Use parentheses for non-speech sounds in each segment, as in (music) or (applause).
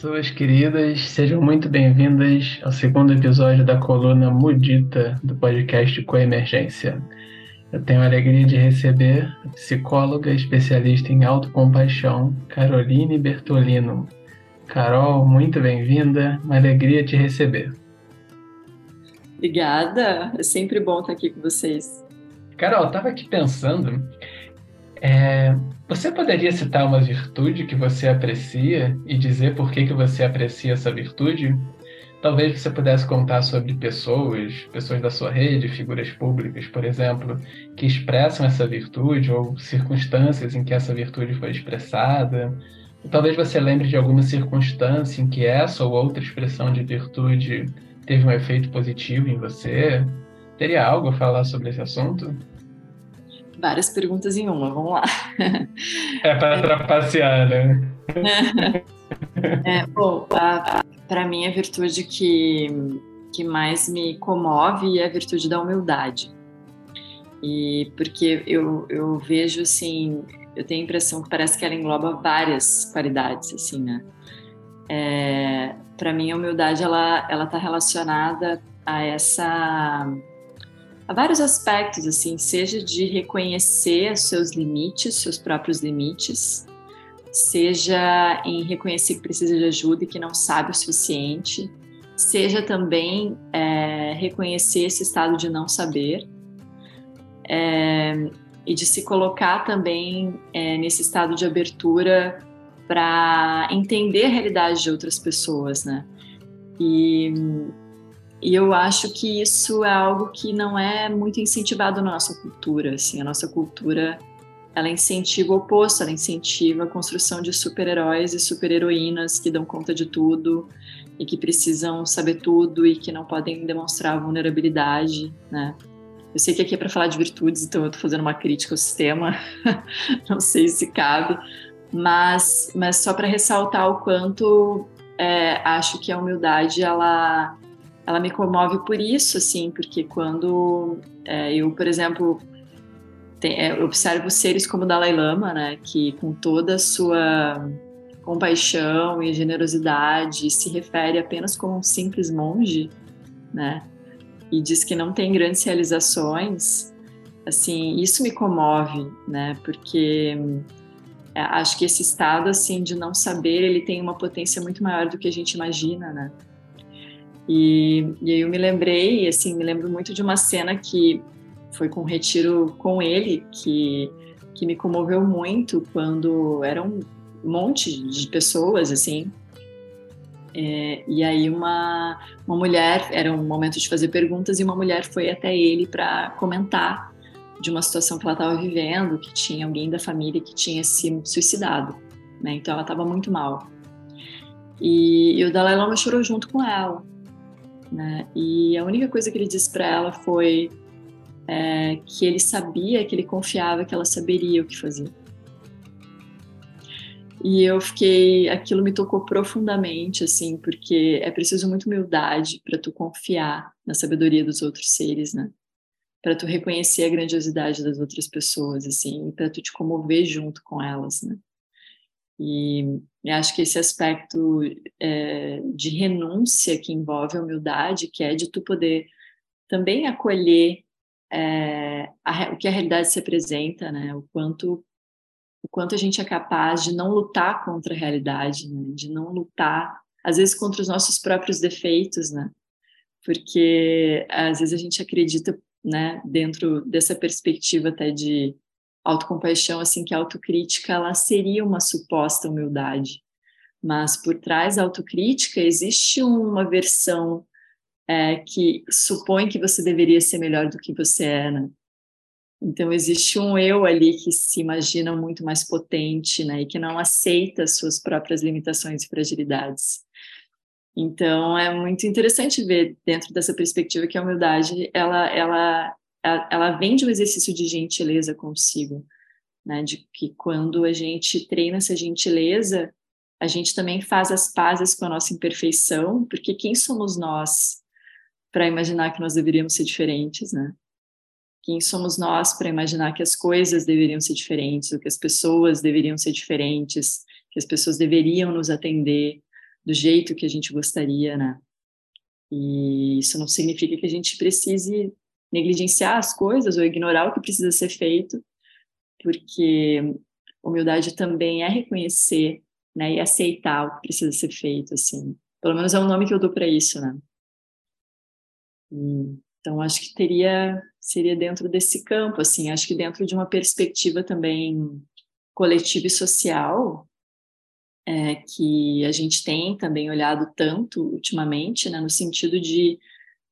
Pessoas queridas, sejam muito bem-vindas ao segundo episódio da coluna Mudita do podcast Coemergência. Eu tenho a alegria de receber a psicóloga especialista em autocompaixão, Caroline Bertolino. Carol, muito bem-vinda, uma alegria te receber. Obrigada, é sempre bom estar aqui com vocês. Carol, estava aqui pensando, é, você poderia citar uma virtude que você aprecia e dizer por que, que você aprecia essa virtude? Talvez você pudesse contar sobre pessoas, pessoas da sua rede, figuras públicas, por exemplo, que expressam essa virtude ou circunstâncias em que essa virtude foi expressada. talvez você lembre de alguma circunstância em que essa ou outra expressão de virtude teve um efeito positivo em você. Teria algo a falar sobre esse assunto? Várias perguntas em uma, vamos lá. É para trapacear, né? (laughs) É, bom, para mim a virtude que, que mais me comove é a virtude da humildade. E porque eu, eu vejo assim, eu tenho a impressão que parece que ela engloba várias qualidades, assim, né? É, para mim a humildade ela ela está relacionada a essa a vários aspectos, assim, seja de reconhecer os seus limites, seus próprios limites, seja em reconhecer que precisa de ajuda e que não sabe o suficiente, seja também é, reconhecer esse estado de não saber é, e de se colocar também é, nesse estado de abertura para entender a realidade de outras pessoas, né? E e eu acho que isso é algo que não é muito incentivado na nossa cultura. Assim, a nossa cultura ela incentiva o oposto, ela incentiva a construção de super-heróis e super-heroínas que dão conta de tudo e que precisam saber tudo e que não podem demonstrar vulnerabilidade, né? Eu sei que aqui é para falar de virtudes, então eu estou fazendo uma crítica ao sistema, (laughs) não sei se cabe, mas, mas só para ressaltar o quanto é, acho que a humildade ela ela me comove por isso, assim, porque quando é, eu, por exemplo, tem, é, observo seres como o Dalai Lama, né, que com toda a sua compaixão e generosidade se refere apenas como um simples monge, né, e diz que não tem grandes realizações, assim, isso me comove, né, porque é, acho que esse estado, assim, de não saber, ele tem uma potência muito maior do que a gente imagina, né, e, e aí eu me lembrei, assim, me lembro muito de uma cena que foi com um retiro com ele, que, que me comoveu muito quando era um monte de pessoas, assim, é, e aí uma, uma mulher, era um momento de fazer perguntas, e uma mulher foi até ele para comentar de uma situação que ela estava vivendo, que tinha alguém da família que tinha se suicidado, né? Então ela estava muito mal. E, e o Dalai Lama chorou junto com ela. Né? E a única coisa que ele disse para ela foi é, que ele sabia, que ele confiava que ela saberia o que fazer. E eu fiquei, aquilo me tocou profundamente, assim, porque é preciso muita humildade para tu confiar na sabedoria dos outros seres, né? Para tu reconhecer a grandiosidade das outras pessoas, assim, para tu te comover junto com elas, né? E, acho que esse aspecto é, de renúncia que envolve a humildade, que é de tu poder também acolher é, a, o que a realidade se apresenta, né? O quanto o quanto a gente é capaz de não lutar contra a realidade, né? de não lutar às vezes contra os nossos próprios defeitos, né? Porque às vezes a gente acredita, né, dentro dessa perspectiva até de autocompaixão, assim, que a autocrítica, ela seria uma suposta humildade. Mas por trás da autocrítica existe uma versão é, que supõe que você deveria ser melhor do que você é, né? Então existe um eu ali que se imagina muito mais potente, né, e que não aceita suas próprias limitações e fragilidades. Então é muito interessante ver dentro dessa perspectiva que a humildade ela ela ela vem de um exercício de gentileza consigo, né? De que quando a gente treina essa gentileza, a gente também faz as pazes com a nossa imperfeição, porque quem somos nós para imaginar que nós deveríamos ser diferentes, né? Quem somos nós para imaginar que as coisas deveriam ser diferentes, ou que as pessoas deveriam ser diferentes, que as pessoas deveriam nos atender, do jeito que a gente gostaria, né? E isso não significa que a gente precise negligenciar as coisas ou ignorar o que precisa ser feito, porque humildade também é reconhecer, né, e aceitar o que precisa ser feito, assim. Pelo menos é o nome que eu dou para isso, né? Então acho que teria seria dentro desse campo, assim, acho que dentro de uma perspectiva também coletiva e social, é, que a gente tem também olhado tanto ultimamente, né, no sentido de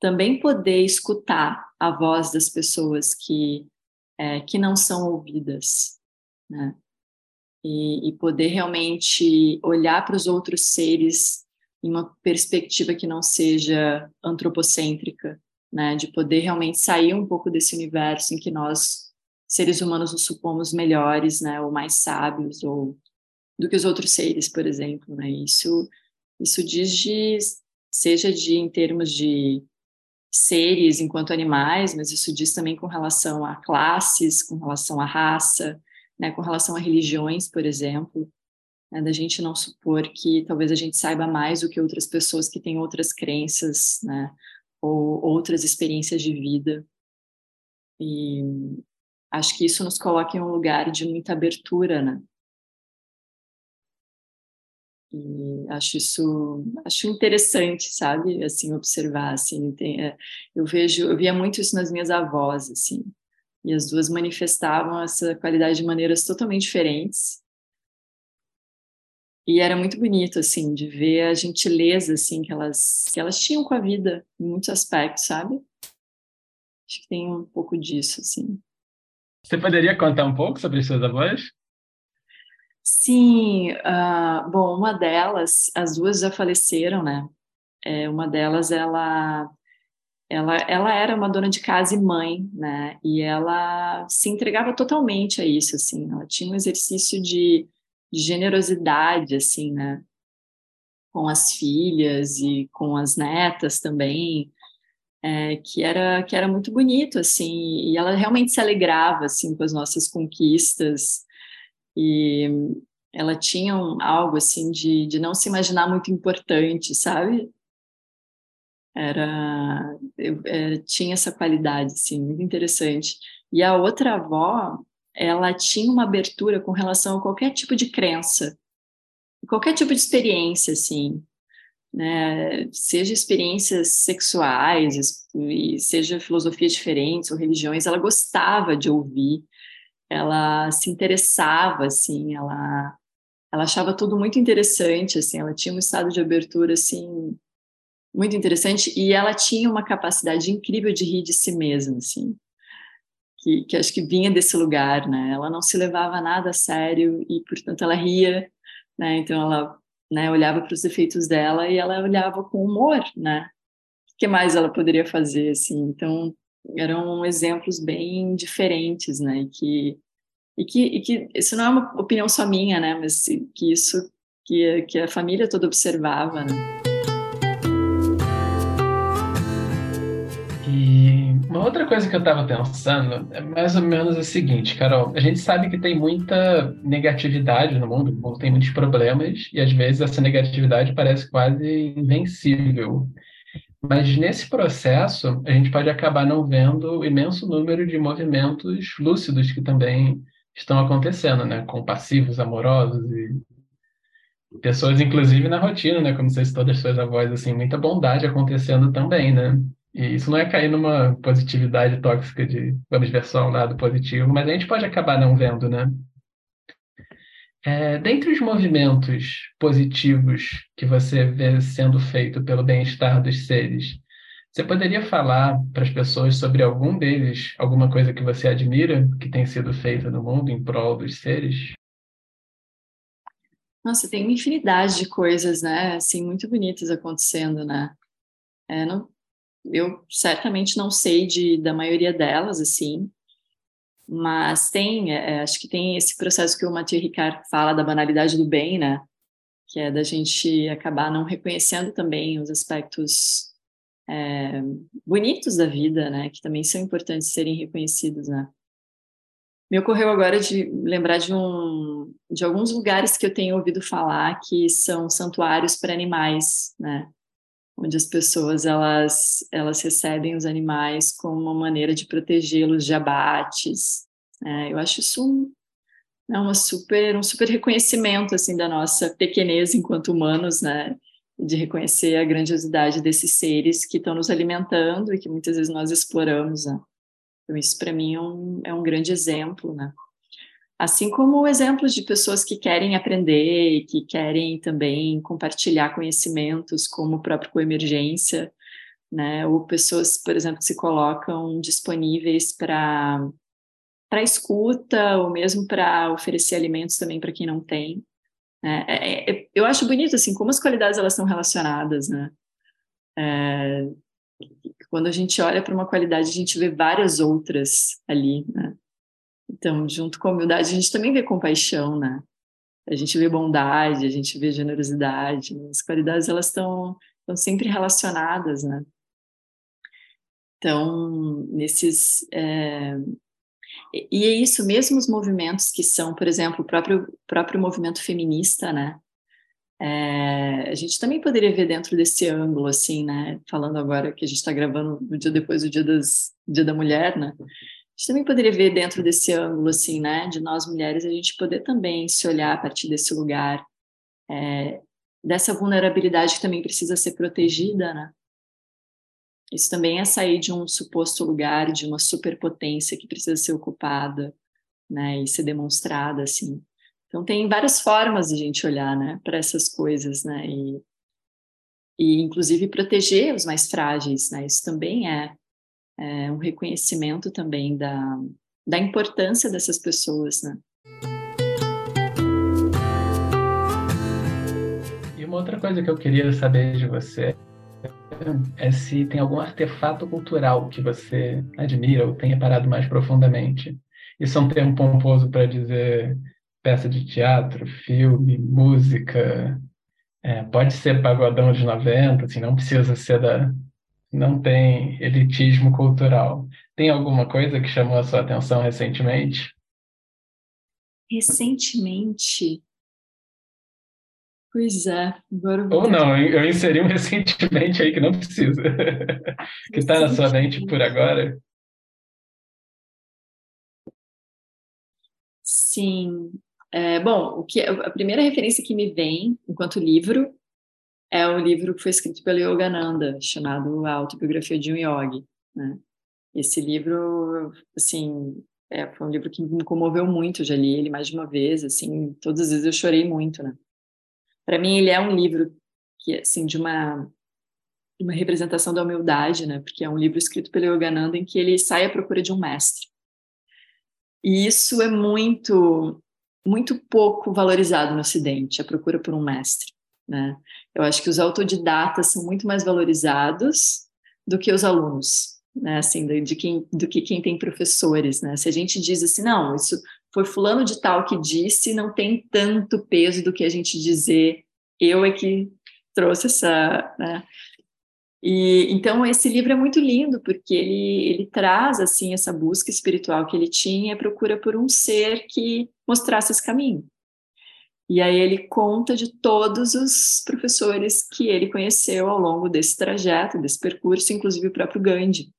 também poder escutar a voz das pessoas que, é, que não são ouvidas, né? E, e poder realmente olhar para os outros seres em uma perspectiva que não seja antropocêntrica, né? De poder realmente sair um pouco desse universo em que nós, seres humanos, nos supomos melhores, né? Ou mais sábios, ou do que os outros seres, por exemplo, né? Isso, isso diz de, seja de em termos de seres enquanto animais, mas isso diz também com relação a classes, com relação à raça, né, com relação a religiões, por exemplo, né, da gente não supor que talvez a gente saiba mais do que outras pessoas que têm outras crenças, né, ou outras experiências de vida. E acho que isso nos coloca em um lugar de muita abertura, né? E acho isso acho interessante sabe assim observar assim tem, é, eu vejo eu via muito isso nas minhas avós assim e as duas manifestavam essa qualidade de maneiras totalmente diferentes. E era muito bonito assim de ver a gentileza assim que elas que elas tinham com a vida em muitos aspectos sabe? Acho que tem um pouco disso assim. Você poderia contar um pouco sobre suas avós Sim, uh, bom, uma delas, as duas já faleceram, né? É, uma delas, ela, ela, ela era uma dona de casa e mãe, né? E ela se entregava totalmente a isso, assim. Ela tinha um exercício de, de generosidade, assim, né? Com as filhas e com as netas também, é, que era que era muito bonito, assim. E ela realmente se alegrava, assim, com as nossas conquistas e ela tinha um, algo assim de, de não se imaginar muito importante, sabe? Era, é, tinha essa qualidade, assim, muito interessante. E a outra avó, ela tinha uma abertura com relação a qualquer tipo de crença, qualquer tipo de experiência, assim, né? Seja experiências sexuais, seja filosofias diferentes ou religiões, ela gostava de ouvir ela se interessava, assim, ela, ela achava tudo muito interessante, assim, ela tinha um estado de abertura, assim, muito interessante, e ela tinha uma capacidade incrível de rir de si mesma, assim, que, que acho que vinha desse lugar, né, ela não se levava nada a sério e, portanto, ela ria, né, então ela, né, olhava para os defeitos dela e ela olhava com humor, né, o que mais ela poderia fazer, assim, então eram exemplos bem diferentes, né? Que, e, que, e que isso não é uma opinião só minha, né? Mas que isso que, que a família toda observava, né? E uma outra coisa que eu estava pensando é mais ou menos o seguinte, Carol. A gente sabe que tem muita negatividade no mundo, mundo tem muitos problemas, e às vezes essa negatividade parece quase invencível. Mas nesse processo, a gente pode acabar não vendo o imenso número de movimentos lúcidos que também estão acontecendo, né? Compassivos, amorosos e pessoas, inclusive, na rotina, né? Como vocês todas suas avós, assim, muita bondade acontecendo também, né? E isso não é cair numa positividade tóxica de vamos ver só um lado positivo, mas a gente pode acabar não vendo, né? É, dentre os movimentos positivos que você vê sendo feito pelo bem-estar dos seres, você poderia falar para as pessoas sobre algum deles, alguma coisa que você admira que tem sido feita no mundo em prol dos seres? Nossa, tem uma infinidade de coisas, né? Assim, muito bonitas acontecendo, né? É, não, eu certamente não sei de, da maioria delas, assim, mas tem, é, é, acho que tem esse processo que o Mathieu Ricard fala da banalidade do bem, né? Que é da gente acabar não reconhecendo também os aspectos é, bonitos da vida, né? Que também são importantes serem reconhecidos, né? Me ocorreu agora de lembrar de um de alguns lugares que eu tenho ouvido falar que são santuários para animais, né? Onde as pessoas elas elas recebem os animais como uma maneira de protegê-los de abates. É, eu acho isso um, é uma super um super reconhecimento assim da nossa pequenez enquanto humanos, né? De reconhecer a grandiosidade desses seres que estão nos alimentando e que muitas vezes nós exploramos, né? Então, isso para mim é um, é um grande exemplo, né? Assim como exemplos de pessoas que querem aprender e que querem também compartilhar conhecimentos, como o próprio Coemergência, né? Ou pessoas, por exemplo, que se colocam disponíveis para para escuta ou mesmo para oferecer alimentos também para quem não tem. Né? É, é, eu acho bonito assim como as qualidades elas são relacionadas, né? É, quando a gente olha para uma qualidade, a gente vê várias outras ali, né? Então, junto com a humildade, a gente também vê compaixão, né? A gente vê bondade, a gente vê generosidade. As qualidades, elas estão, estão sempre relacionadas, né? Então, nesses... E é isso, mesmo os movimentos que são, por exemplo, o próprio, próprio movimento feminista, né? É, a gente também poderia ver dentro desse ângulo, assim, né? Falando agora que a gente está gravando no dia depois do dia, das, dia da mulher, né? A gente também poderia ver dentro desse ângulo, assim, né? De nós mulheres, a gente poder também se olhar a partir desse lugar, é, dessa vulnerabilidade que também precisa ser protegida, né? Isso também é sair de um suposto lugar, de uma superpotência que precisa ser ocupada, né? E ser demonstrada, assim. Então tem várias formas de a gente olhar, né, para essas coisas, né, e, e inclusive proteger os mais frágeis, né, isso também é, é um reconhecimento também da, da importância dessas pessoas, né. E uma outra coisa que eu queria saber de você é se tem algum artefato cultural que você admira ou tenha parado mais profundamente. Isso é um termo pomposo para dizer peça de teatro, filme, música, é, pode ser pagodão de 90, assim, não precisa ser da. Não tem elitismo cultural. Tem alguma coisa que chamou a sua atenção recentemente? Recentemente? Pois é, agora Ou não, eu inseri um (laughs) recentemente aí que não precisa. (laughs) que está na sua mente por agora. Sim, é, bom, o que, a primeira referência que me vem enquanto livro é o livro que foi escrito pelo Yogananda, chamado A Autobiografia de um Yogi. Né? Esse livro, assim, é, foi um livro que me comoveu muito, já li ele mais de uma vez, assim, todas as vezes eu chorei muito, né? Para mim ele é um livro que, assim, de uma uma representação da humildade, né? Porque é um livro escrito pelo Yogananda em que ele sai à procura de um mestre. E isso é muito muito pouco valorizado no Ocidente, a procura por um mestre. Né? Eu acho que os autodidatas são muito mais valorizados do que os alunos, né? Assim, de quem, do que quem tem professores, né? Se a gente diz assim, não, isso foi fulano de tal que disse, não tem tanto peso do que a gente dizer, eu é que trouxe essa, né? E então esse livro é muito lindo porque ele ele traz assim essa busca espiritual que ele tinha, procura por um ser que mostrasse esse caminho. E aí ele conta de todos os professores que ele conheceu ao longo desse trajeto, desse percurso, inclusive o próprio Gandhi.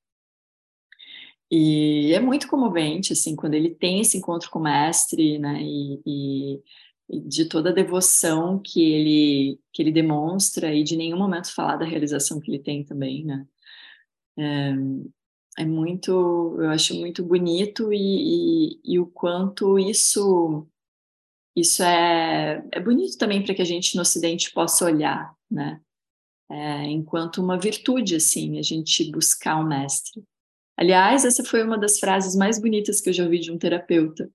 E é muito comovente, assim, quando ele tem esse encontro com o mestre, né, e, e de toda a devoção que ele que ele demonstra e de nenhum momento falar da realização que ele tem também, né? É, é muito, eu acho muito bonito e, e, e o quanto isso isso é, é bonito também para que a gente no Ocidente possa olhar, né? É, enquanto uma virtude, assim, a gente buscar um mestre. Aliás, essa foi uma das frases mais bonitas que eu já ouvi de um terapeuta,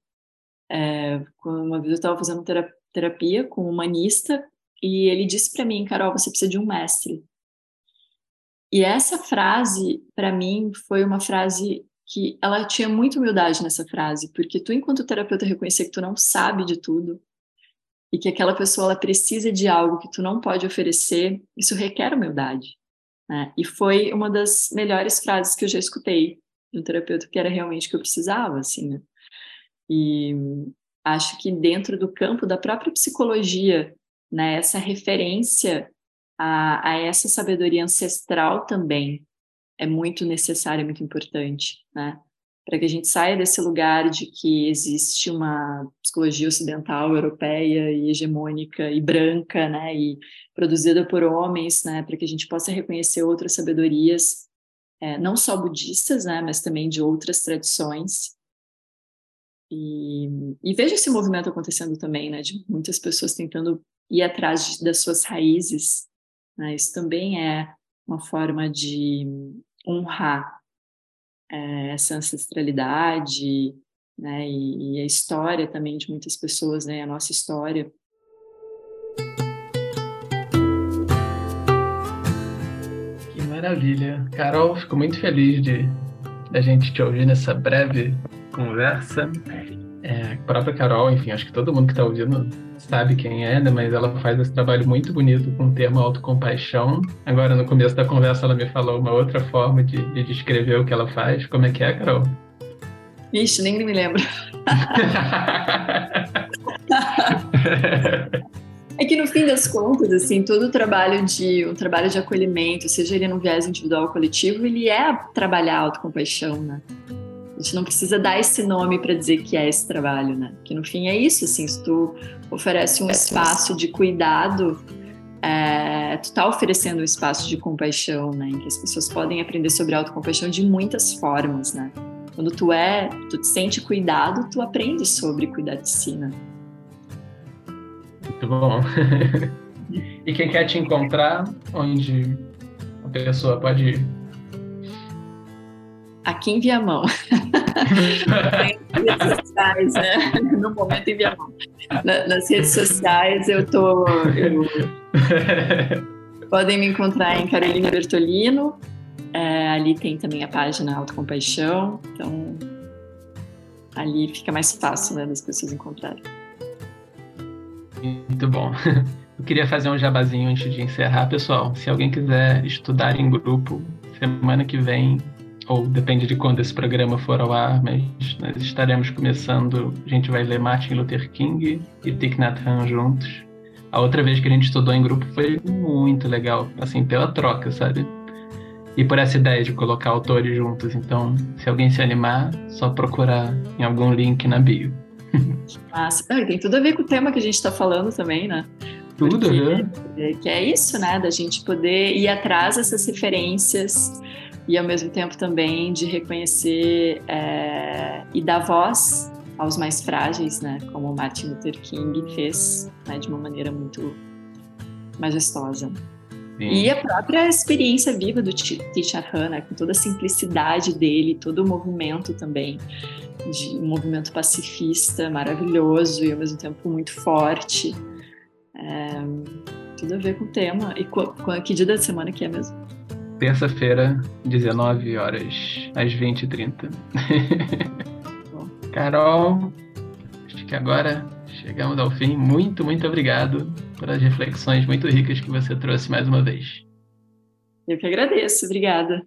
é, uma vez eu estava fazendo terapia com um humanista e ele disse para mim, Carol, você precisa de um mestre. E essa frase, para mim, foi uma frase que ela tinha muita humildade nessa frase, porque tu, enquanto terapeuta, reconhecer que tu não sabe de tudo e que aquela pessoa ela precisa de algo que tu não pode oferecer, isso requer humildade. Né? E foi uma das melhores frases que eu já escutei de um terapeuta que era realmente o que eu precisava, assim, né? E acho que dentro do campo da própria psicologia, né, essa referência a, a essa sabedoria ancestral também é muito necessária, muito importante, né? Para que a gente saia desse lugar de que existe uma psicologia ocidental, europeia e hegemônica e branca, né? E produzida por homens, né? Para que a gente possa reconhecer outras sabedorias, é, não só budistas, né? Mas também de outras tradições e, e vejo esse movimento acontecendo também, né, de muitas pessoas tentando ir atrás de, das suas raízes. Né? Isso também é uma forma de honrar é, essa ancestralidade, né, e, e, a história também de muitas pessoas, né, a nossa história. Que maravilha. Carol, fico muito feliz de a gente te ouvir nessa breve conversa. É, a própria Carol, enfim, acho que todo mundo que está ouvindo sabe quem é, né? Mas ela faz esse trabalho muito bonito com o termo autocompaixão. Agora, no começo da conversa, ela me falou uma outra forma de, de descrever o que ela faz. Como é que é, Carol? Ixi, nem me lembro. (laughs) É que no fim das contas, assim, todo o trabalho de um trabalho de acolhimento, seja ele no viés individual ou coletivo, ele é trabalhar a autocompaixão, né? A gente não precisa dar esse nome para dizer que é esse trabalho, né? Que no fim é isso, assim, se tu oferece um espaço de cuidado, é, tu tá oferecendo um espaço de compaixão, né? Em que as pessoas podem aprender sobre autocompaixão de muitas formas, né? Quando tu é, tu te sente cuidado, tu aprende sobre cuidar de si, né? Muito bom. (laughs) e quem quer te encontrar, onde a pessoa pode ir? Aqui em Viamão. (laughs) nas redes sociais, né? No momento em Viamão. Na, nas redes sociais eu tô. Eu... (laughs) Podem me encontrar em Carolina Bertolino. É, ali tem também a página Autocompaixão. Então, ali fica mais fácil né, das pessoas encontrarem. Muito bom. (laughs) Eu queria fazer um jabazinho antes de encerrar, pessoal. Se alguém quiser estudar em grupo, semana que vem ou depende de quando esse programa for ao ar, mas nós estaremos começando. A gente vai ler Martin Luther King e Thich Nhat Hanh juntos. A outra vez que a gente estudou em grupo foi muito legal, assim, pela troca, sabe? E por essa ideia de colocar autores juntos. Então, se alguém se animar, só procurar em algum link na bio. Massa. Tem tudo a ver com o tema que a gente está falando também, né? Tudo, Porque, né? Que é isso, né? Da gente poder ir atrás dessas referências e ao mesmo tempo também de reconhecer é, e dar voz aos mais frágeis, né? Como Martin Luther King fez, né? De uma maneira muito majestosa. Sim. E a própria experiência viva do Thich Han, né? com toda a simplicidade dele, todo o movimento também, de um movimento pacifista maravilhoso e ao mesmo tempo muito forte. É, tudo a ver com o tema. E com, com que dia da semana que é mesmo? Terça-feira, 19 horas, às 20h30. (laughs) Carol, acho que agora chegamos ao fim. Muito, muito obrigado pelas reflexões muito ricas que você trouxe mais uma vez. Eu que agradeço, obrigada.